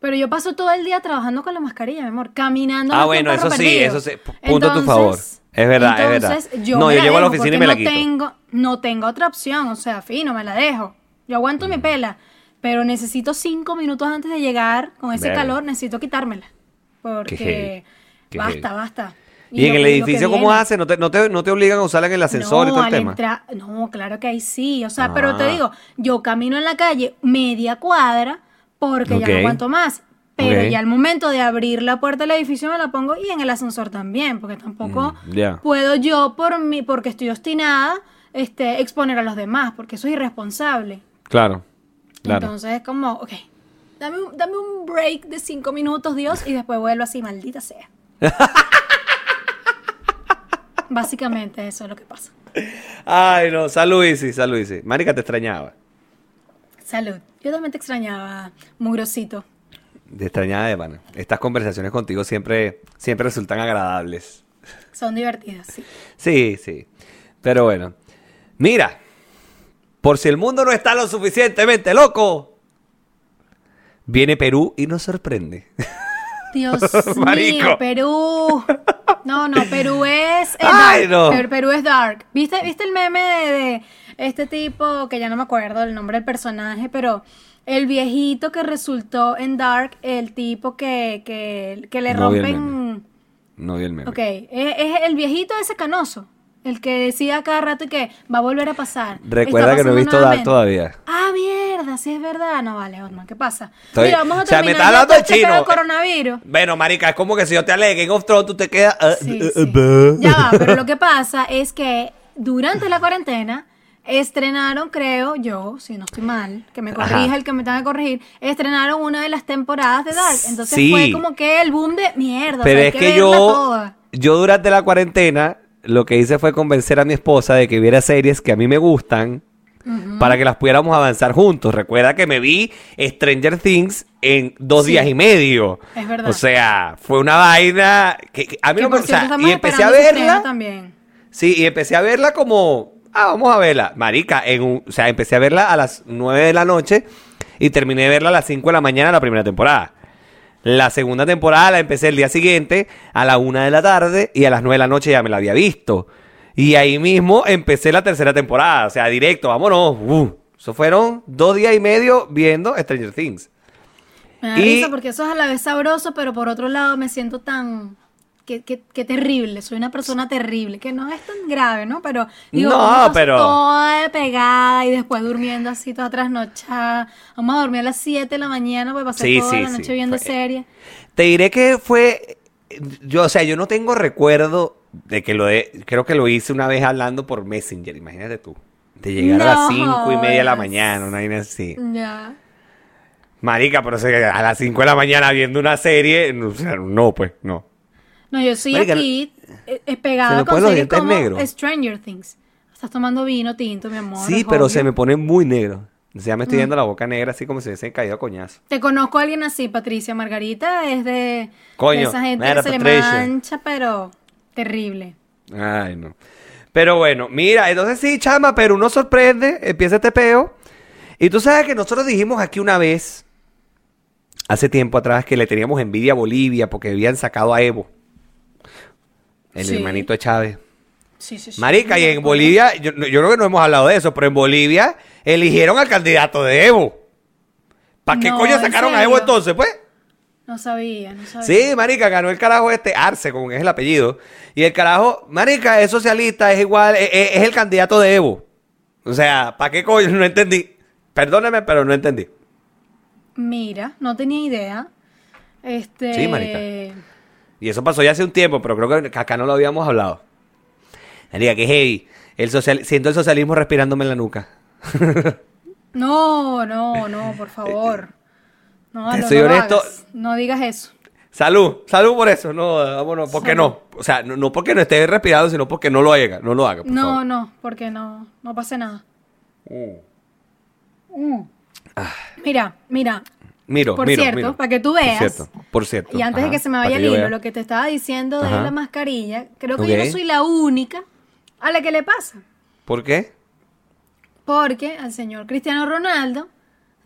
Pero yo paso todo el día trabajando con la mascarilla, mi amor, caminando. Ah, bueno, eso sí, perdido. eso sí, pu- punto a tu favor. Es verdad, es verdad. Yo No, yo llego a la oficina y me la quito. Tengo, no tengo otra opción, o sea, fino, me la dejo. Yo aguanto Mm. mi pela, pero necesito cinco minutos antes de llegar con ese Verga. calor, necesito quitármela. Porque qué basta, basta. ¿Y, en el edificio cómo hace? ¿No te, no, te, ¿No te obligan a usarla en el ascensor y todo el tema? entrar- no, claro que ahí sí. O sea, pero te Ah. digo, yo camino en la calle media cuadra porque ya no aguanto más. Pero ya al momento de abrir la puerta del edificio me la pongo y en el ascensor también, porque tampoco Mm, puedo yo por mí, porque estoy obstinada, este, exponer a los demás, porque eso es irresponsable. Claro, claro. Entonces es como, ok, dame, un- dame un break de cinco minutos, Dios, y después vuelvo así, maldita sea. Básicamente eso es lo que pasa. Ay, no, salud, Isi, salud, Isi. Marica, te extrañaba. Salud. Yo también te extrañaba, mugrosito. Te extrañaba de pana. Estas conversaciones contigo siempre, siempre resultan agradables. Son divertidas, sí. Sí, sí. Pero bueno. Mira, por si el mundo no está lo suficientemente loco, viene Perú y nos sorprende. Dios mío, Perú. No, no, Perú es. Ay, no. Per- Perú es dark. ¿Viste, ¿Viste el meme de, de este tipo, que ya no me acuerdo el nombre del personaje, pero el viejito que resultó en Dark, el tipo que, que, que le No vi el rompen. No vi el meme. Ok, es, es el viejito ese canoso. El que decía cada rato y que va a volver a pasar. Recuerda que no he visto Dark todavía. Ah, mierda, sí es verdad. No vale, Otman, ¿qué pasa? Estoy- Mira, vamos a o sea, me terminar hablando en este chino. de coronavirus. Bueno, marica, es como que si yo te alegue Game of Thrones, tú te quedas... ah, Sí, ah, sí. ah, Ya va, pero lo que pasa es que durante la cuarentena estrenaron, creo yo, si no estoy mal, que me corrija Ajá. el que me tenga que corregir, estrenaron una de las temporadas de Dark. Entonces Sí. fue como que el boom de mierda. o Pero sea, es que yo, toda. yo durante la cuarentena, lo que hice fue convencer a mi esposa de que viera series que a mí me gustan para que las pudiéramos avanzar juntos. Recuerda que me vi Stranger Things en dos Sí. días y medio. Es verdad. O sea, fue una vaina que, que a mí Que no me estamos y empecé a verla. también. Sí, y empecé a verla como, ah, vamos a verla. Marica, en un- o sea, empecé a verla a las 9 de la noche y terminé de verla a las 5 de la mañana la primera temporada. La segunda temporada la empecé el día siguiente a la 1 de la tarde y a las 9 de la noche ya me la había visto. Y ahí mismo empecé la tercera temporada, o sea, directo, vámonos. Uh, eso fueron dos días y medio viendo Stranger Things. Me da Y- risa porque eso es a la vez sabroso, pero por otro lado me siento tan... Qué, qué- qué terrible, soy una persona terrible, que no es tan grave, ¿no? Pero digo, No, ¿cómo paso pero- toda pegada y después durmiendo así toda trasnochada. Vamos a dormir a las 7 de la mañana porque pasar Sí, toda sí, la noche sí, viendo fue- series. Te diré que fue. Yo, o sea, yo no tengo recuerdo de que lo de. Creo que lo hice una vez hablando por Messenger, imagínate tú. De llegar a las cinco y media de la mañana, una vaina así. Ya. Marica, pero o sea, a las 5 de la mañana viendo una serie. no, O sea, no, pues, no. No, yo soy Marica, aquí eh, eh, pegada con series como negros. Stranger Things. Estás tomando vino tinto, mi amor. Sí, pero obvio. se me pone muy negro. O sea, me Mm. estoy viendo la boca negra así como si hubiesen caído a coñazo. Te conozco a alguien así, Patricia Margarita, es de, Coño, de esa gente que se le mancha, pero terrible. Ay, no. Pero bueno, mira, entonces sí, chama, pero uno sorprende, empieza este peo. Y tú sabes que nosotros dijimos aquí una vez, hace tiempo atrás, que le teníamos envidia a Bolivia porque habían sacado a Evo, el Sí. hermanito de Chávez. Sí, sí, sí. Marica, y en Bolivia, yo, yo creo que no hemos hablado de eso, pero en Bolivia eligieron al candidato de Evo. ¿Para qué No, coño ¿en sacaron a? Evo entonces, pues? No sabía, no sabía. Sí, marica, ganó el carajo este Arce, como es el apellido. Y el carajo, marica, es socialista, es igual, es, es- es el candidato de Evo. O sea, ¿para qué coño? No entendí. Perdóneme, pero no entendí. Mira, no tenía idea. Este. Sí, marica. Y eso pasó ya hace un tiempo, pero creo que acá no lo habíamos hablado. Marica, que heavy. El social... Siento el socialismo respirándome en la nuca. No, no, no, por favor. No, Te no, soy no honesto. hagas. No digas eso. Salud, salud por eso. No, vámonos, ¿por qué no? O sea, no, no porque no esté respirando, sino porque no lo haga. No lo haga, por No, favor. no, porque no, no pase nada. Mm. Mira, mira. Miro, Por miro, cierto, miro. para que tú Por veas. cierto, por cierto. Y antes de que se me vaya el hilo, lo que te estaba diciendo de la mascarilla, creo que yo no soy la única a la que le pasa. ¿Por qué? Porque al señor Cristiano Ronaldo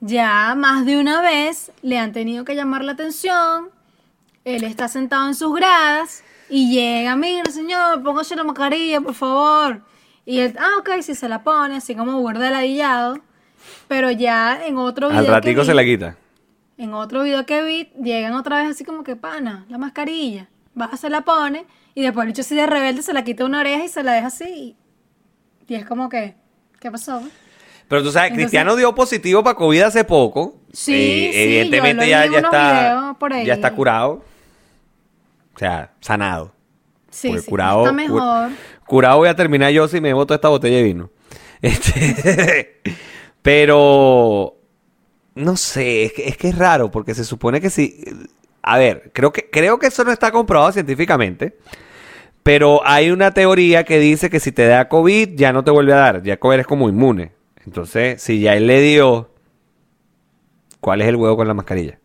ya más de una vez le han tenido que llamar la atención. Él está sentado en sus gradas y llega, mira señor, póngase la mascarilla, por favor. Y él, ah, ok, si se la pone, así como guarda ladillado. Pero ya en otro video Al ratico vi- se la quita. En otro video que vi, llegan otra vez así como que, pana, la mascarilla. Baja, se la pone y después el bicho así de rebelde se la quita una oreja y se la deja así. Y, y es como que, ¿qué pasó? Pero tú sabes, Entonces- Cristiano dio positivo para COVID hace poco. Sí, sí, evidentemente yo lo ya, ya está, ya está curado. O sea, sanado. Sí, Porque sí, curado, está cur- mejor. curado voy a terminar yo si me boto esta botella de vino. Este, pero no sé, es que, es que es raro porque se supone que si a ver, creo que creo que eso no está comprobado científicamente, pero hay una teoría que dice que si te da COVID ya no te vuelve a dar, ya eres como inmune. Entonces, si ya él le dio ¿cuál es el huevo con la mascarilla?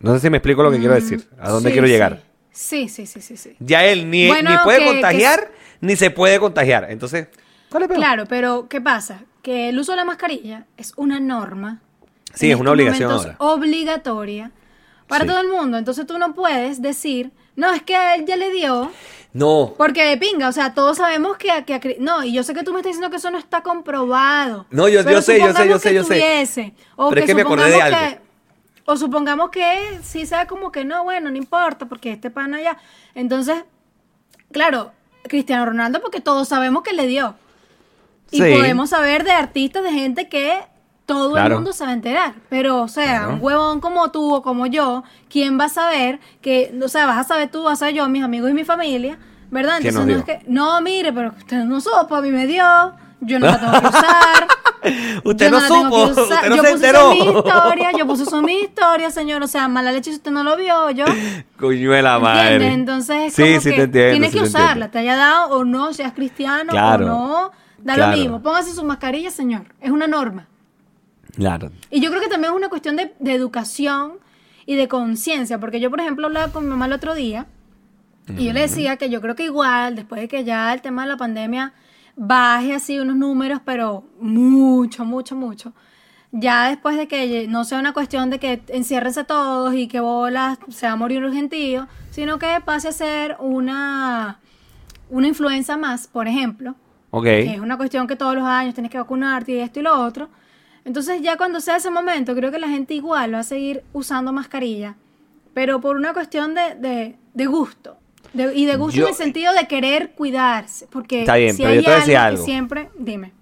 No sé si me explico lo que quiero decir, a dónde Mm, Sí, quiero llegar. Sí, sí, sí, sí, sí. Ya él ni, Bueno, ni puede que- contagiar, ni se puede contagiar. Entonces, ¿cuál es peor? Claro, pero ¿qué pasa? Que el uso de la mascarilla es una norma. Sí, en es una obligación ahora. obligatoria para Sí. todo el mundo. Entonces tú no puedes decir, no, es que a él ya le dio, No, porque de pinga, o sea, todos sabemos que a, que No, y yo sé que tú me estás diciendo que eso no está comprobado. No, yo- yo sé, yo sé, yo sé, que yo sé. o Pero es que me acordé de supongamos algo. que- o supongamos que sí sea como que no, bueno, no importa, porque este pana ya. Entonces, claro, Cristiano Ronaldo, porque todos sabemos que le dio. Y Sí. podemos saber de artistas, de gente que todo Claro. el mundo se va a enterar. Pero, o sea, Claro. un huevón como tú o como yo, ¿quién va a saber que, o sea, vas a saber tú, vas a saber yo, mis amigos y mi familia, ¿verdad? ¿Quién Entonces nos no dio? es que, no, mire, pero usted no supo, a mí me dio, yo no la tengo que usar. usted yo no la tengo supo, que usar. usted no yo se puse enteró. eso en mi historia, yo puse eso en mi historia, señor, o sea, mala leche si usted no lo vio, yo. Coño de la madre. ¿Entiendes? Entonces es sí, como sí que te entiendo. tienes sí que usarla, te haya dado o no, seas cristiano Claro. o no, da Claro. lo mismo. Póngase su mascarilla, señor. Es una norma. Claro. Y yo creo que también es una cuestión de, de educación y de conciencia, porque yo, por ejemplo, hablaba con mi mamá el otro día y yo le decía que yo creo que igual, después de que ya el tema de la pandemia baje así unos números, pero mucho, mucho, mucho, ya después de que no sea una cuestión de que enciérrense todos y que bolas se va a morir un gentío, sino que pase a ser una, una influenza más, por ejemplo, Ok. que es una cuestión que todos los años tienes que vacunarte y esto y lo otro. Entonces ya cuando sea ese momento, creo que la gente igual va a seguir usando mascarilla, pero por una cuestión de, de, de gusto. de- y de gusto Yo- en el sentido de querer cuidarse. Porque Está bien, si pero hay yo te voy a decir algo algo. que siempre... Dime.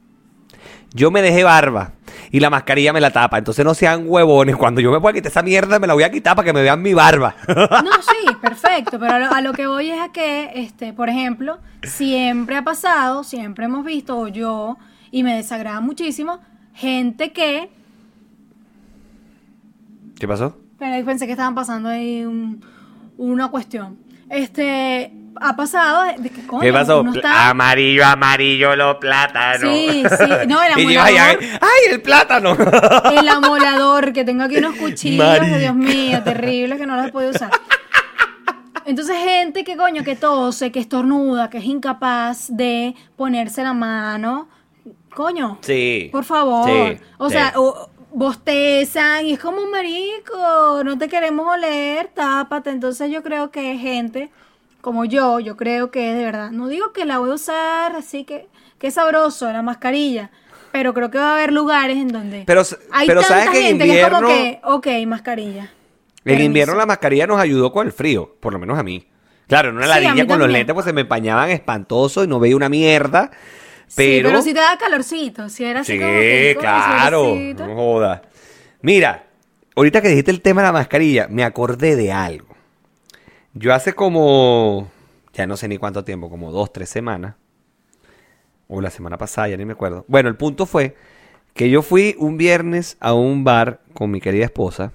Yo me dejé barba y la mascarilla me la tapa. Entonces no sean huevones. Cuando yo me pueda quitar esa mierda, me la voy a quitar para que me vean mi barba. No, sí, perfecto, pero a lo, a lo que voy es a que, este, por ejemplo, siempre ha pasado, siempre hemos visto, o yo, y me desagrada muchísimo, gente que ¿Qué pasó? Pero pensé que estaban pasando ahí un- una cuestión. Este, ha pasado de, de que coño, ¿Qué pasó? uno está- Amarillo, amarillo, lo plátano. Sí, sí, no, el Y yo, ay, ay, amolador. ¡ay, el plátano! el amolador, que tengo aquí unos cuchillos. Dios mío, terribles que no los he podido usar. Entonces, gente que coño, que tose, que estornuda, que es incapaz de ponerse la mano. Coño, Sí. por favor. Sí, o sí. sea, o- bostezan y es como un marico, no te queremos oler, tápate. Entonces yo creo que gente como yo, yo creo que de verdad, no digo que la voy a usar, así que, es sabroso la mascarilla, pero creo que va a haber lugares en donde Pero, hay pero tanta sabes que en gente que es como invierno, que, ok, mascarilla. en invierno la mascarilla nos ayudó con el frío, por lo menos a mí. Claro, en una Sí, ladilla con los lentes pues se me empañaban espantoso y no veía una mierda. Sí, Pero, si te da calorcito, si era así Sí, como que, coño, claro, no joda. Mira, ahorita que dijiste el tema de la mascarilla, me acordé de algo. Yo hace como, ya no sé ni cuánto tiempo, como dos, tres semanas, o la semana pasada, ya ni me acuerdo. Bueno, el punto fue que yo fui un viernes a un bar con mi querida esposa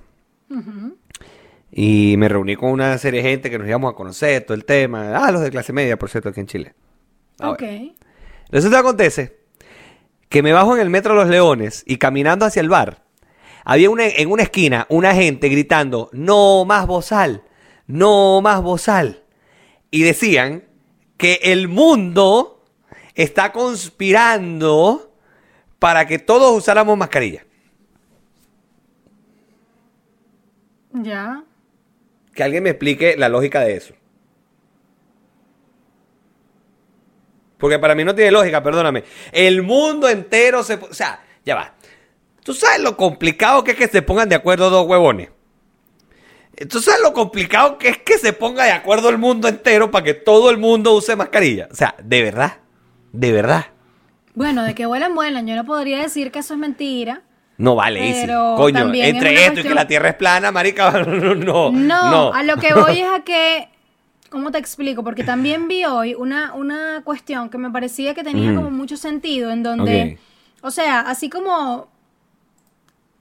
y me reuní con una serie de gente que nos íbamos a conocer, todo el tema. Ah, los de clase media, por cierto, aquí en Chile. Ok. Resulta que acontece que me bajo en el metro Los Leones y caminando hacia el bar, había una, en una esquina una gente gritando, no más bozal, no más bozal. Y decían que el mundo está conspirando para que todos usáramos mascarilla. Ya. Que alguien me explique la lógica de eso. Porque para mí no tiene lógica, perdóname. El mundo entero se... O sea, ya va. ¿Tú sabes lo complicado que es que se pongan de acuerdo dos huevones? ¿Tú sabes lo complicado que es que se ponga de acuerdo el mundo entero para que todo el mundo use mascarilla? O sea, de verdad. De verdad. Bueno, de que vuelan, vuelan. Yo no podría decir que eso es mentira. No vale. Pero Coño, es entre esto y que la Tierra es plana, marica, no, no. No, a lo que voy es a que, ¿cómo te explico? Porque también vi hoy una, una cuestión que me parecía que tenía como mucho sentido, en donde, o sea, así como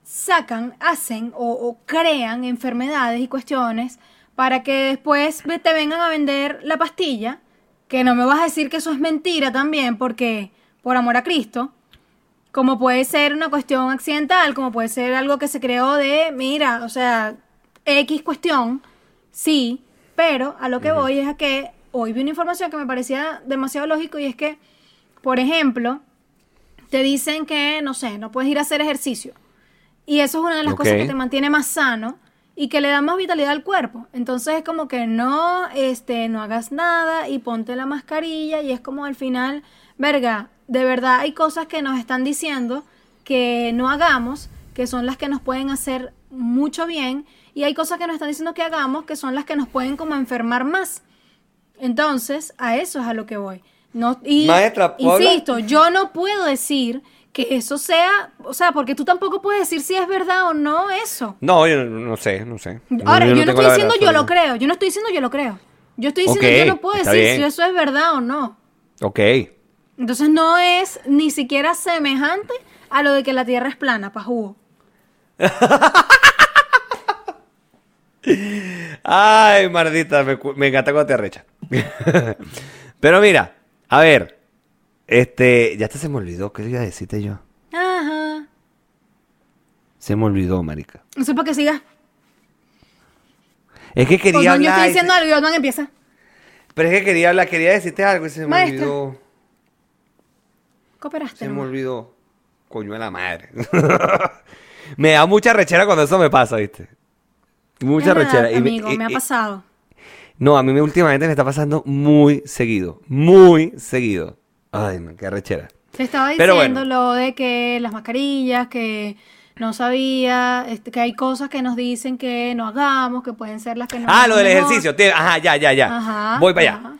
sacan, hacen o, o crean enfermedades y cuestiones para que después te vengan a vender la pastilla, que no me vas a decir que eso es mentira también, porque por amor a Cristo, como puede ser una cuestión accidental, como puede ser algo que se creó de, mira, o sea, X cuestión, sí, pero a lo que voy es a que hoy vi una información que me parecía demasiado lógico y es que, por ejemplo, te dicen que, no sé, no puedes ir a hacer ejercicio. Y eso es una de las cosas que te mantiene más sano y que le da más vitalidad al cuerpo. Entonces es como que no, este, no hagas nada y ponte la mascarilla y es como al final, verga, de verdad hay cosas que nos están diciendo que no hagamos, que son las que nos pueden hacer mucho bien y hay cosas que nos están diciendo que hagamos que son las que nos pueden como enfermar más. Entonces, a eso es a lo que voy. No, y Maestra, insisto, yo no puedo decir que eso sea, o sea, porque tú tampoco puedes decir si es verdad o no eso. No, yo no, sé, no sé. Ahora, yo no, estoy diciendo verdad yo lo creo, yo no estoy diciendo yo lo creo. Yo estoy diciendo Ok, yo no puedo decir bien. si eso es verdad o no. Ok. Entonces no es ni siquiera semejante a lo de que la Tierra es plana, pa' jugo. Ay, maldita, me, encanta cuando te arrecha. Pero mira, a ver, este, ya hasta se me olvidó, ¿qué iba a decirte yo? Ajá. Se me olvidó, marica. No sé para qué sigas. Es que quería Osman, yo hablar, estoy y diciendo se- algo y Osman empieza. pero es que quería hablar, quería decirte algo y se me Maestra. olvidó. Cooperaste. Se me olvidó. Coño de la madre. me da mucha rechera cuando eso me pasa, ¿viste? Mucha Es verdad, rechera. Y me- amigo, y- me ha y- pasado. No, a mí me, últimamente me está pasando muy seguido. Muy seguido. Ay, man, qué rechera. Te estaba diciendo bueno. lo de que las mascarillas, que no sabía, este, que hay cosas que nos dicen que no hagamos, que pueden ser las que no Ah, lo del ejercicio. Ajá, ya, ya, ya. Ajá, Voy para allá.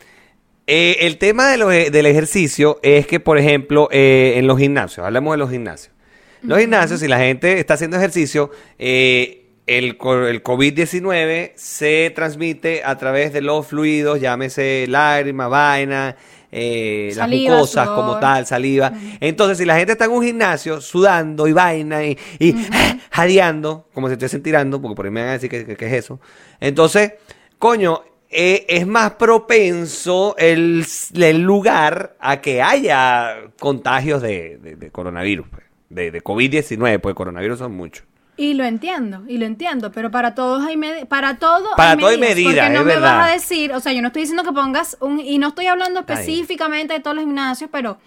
Eh, el tema de lo- del ejercicio es que, por ejemplo, eh, en los gimnasios, hablemos de los gimnasios. Los gimnasios, si la gente está haciendo ejercicio, eh, el, el COVID-19 se transmite a través de los fluidos, llámese lágrima, vaina, eh, las mucosas sudor. como tal, saliva. Entonces, si la gente está en un gimnasio sudando y vaina y, y jadeando, como si estuviesen tirando, porque por ahí me van a decir que, que- que es eso. Entonces, coño, eh, es más propenso el, el lugar a que haya contagios de, de- de coronavirus, pues, de, de COVID-19, pues coronavirus son muchos. Y lo entiendo, y lo entiendo, pero para todos hay medidas, para todo Para todo hay medidas, porque no es me verdad. vas a decir, o sea, yo no estoy diciendo que pongas un, y no estoy hablando específicamente de todos los gimnasios, pero,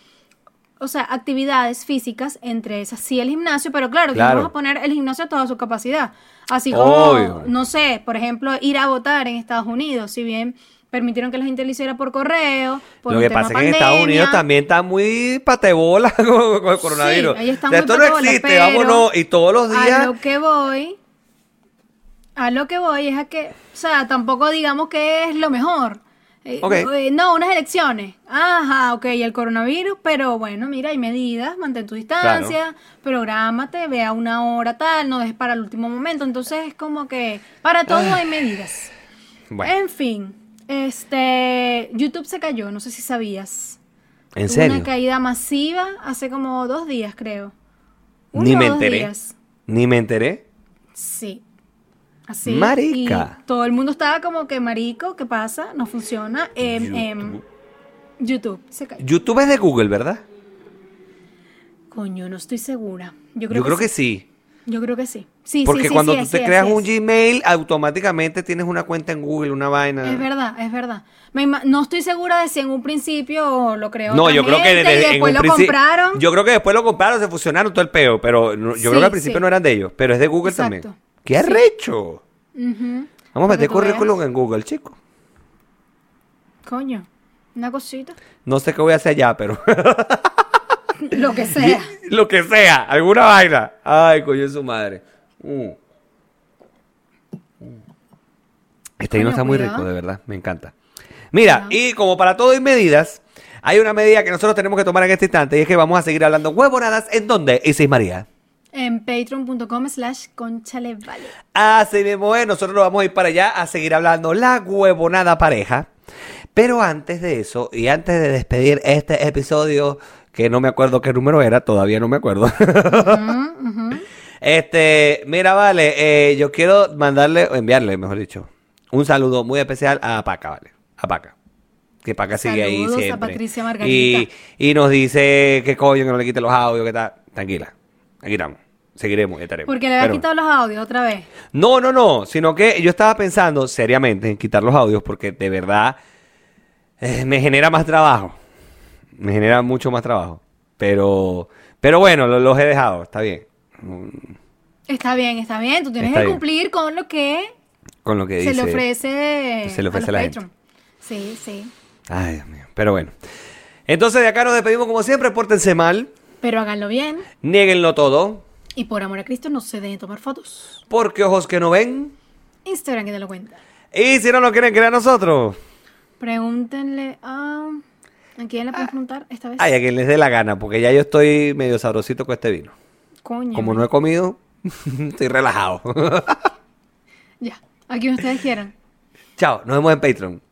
o sea, actividades físicas, entre esas sí el gimnasio, pero claro, que Claro. vamos a poner el gimnasio a toda su capacidad. Así como, Obvio. no sé, por ejemplo, ir a votar en Estados Unidos, si bien permitieron que la gente lo hiciera por correo, por Lo que pasa es que en Estados. Unidos también está muy patebola con, con el coronavirus. ahí está O sea, muy esto no existe, pero vámonos. Y todos los A días. lo que voy, a lo que voy es a que, o sea, tampoco digamos que es lo mejor. Eh, Ok. eh, no, unas elecciones. Ajá, ok, el coronavirus, pero bueno, mira, hay medidas, mantén tu distancia, prográmate, ve a una hora tal, no dejes para el último momento. Entonces es como que para todo hay medidas. Bueno, En fin, este, YouTube se cayó, no sé si sabías. ¿en Tuvo serio? Una caída masiva hace como dos días, creo. Uno Ni o me dos enteré. días. Ni me enteré. Sí. Así. Marica. Y todo el mundo estaba como que, marico, ¿qué pasa? No funciona. Em, em, YouTube. YouTube se cayó. YouTube es de Google, ¿verdad? Coño, no estoy segura. Yo creo, Yo creo que sí. Yo creo que sí. Sí, Porque sí, sí, cuando tú te creas un. Gmail, automáticamente tienes una cuenta en Google, una vaina. Es verdad, es verdad. Me no estoy segura de si en un principio lo creó No, yo creo que en después un lo compraron. Yo creo que después lo compraron, se fusionaron todo el peo, pero no- yo creo que al principio no eran de ellos, pero es de Google Exacto. también. ¡Qué arrecho! Ujú. Vamos a meter currículum en Google, chicos. Coño, una cosita. No sé qué voy a hacer allá, pero lo que sea. lo que sea, alguna vaina. Ay, coño, su madre. Mm. Este vino está muy rico, de verdad, me encanta. Mira, y como para todo hay medidas, hay una medida que nosotros tenemos que tomar en este instante y es que vamos a seguir hablando huevonadas. ¿En dónde? Isis María. En patreon.com slash conchalevale. Así mismo es, nosotros nos vamos a ir para allá a seguir hablando la huevonada pareja. Pero antes de eso, y antes de despedir este episodio, que no me acuerdo qué número era, todavía no me acuerdo. Este, mira, vale, eh, yo quiero mandarle, o enviarle, mejor dicho, un saludo muy especial a Paca, vale, a Paca. Que Paca sigue ahí Saludos a siempre. Patricia Margarita. Y, y nos dice que coño, que no le quite los audios, que tal. Tranquila, aquí estamos. Seguiremos estaremos. Porque le había quitado los audios otra vez. no, no, no, sino que yo estaba pensando seriamente en quitar los audios porque de verdad eh, me genera más trabajo. Me genera mucho más trabajo. Pero, pero bueno, lo- los he dejado, está bien. Está bien, está bien. Tú tienes Está que bien. cumplir con lo que Con lo que se dice. le ofrece, se le ofrece a a la gente. Patreon. Sí, sí. Ay, Dios mío. Pero bueno. Entonces de acá nos despedimos como siempre. Pórtense mal. Pero háganlo bien. Nieguenlo todo. Y por amor a Cristo, no se dejen tomar fotos. Porque ojos que no ven. Instagram que te lo cuenta. Y si no nos quieren creer a nosotros. Pregúntenle a... ¿A quién le pueden preguntar esta vez? Ay, a quien les dé la gana. Porque ya yo estoy medio sabrosito con este vino. Coño. Como no he comido, estoy relajado. Ya. A quien ustedes quieran. Chao, nos vemos en Patreon.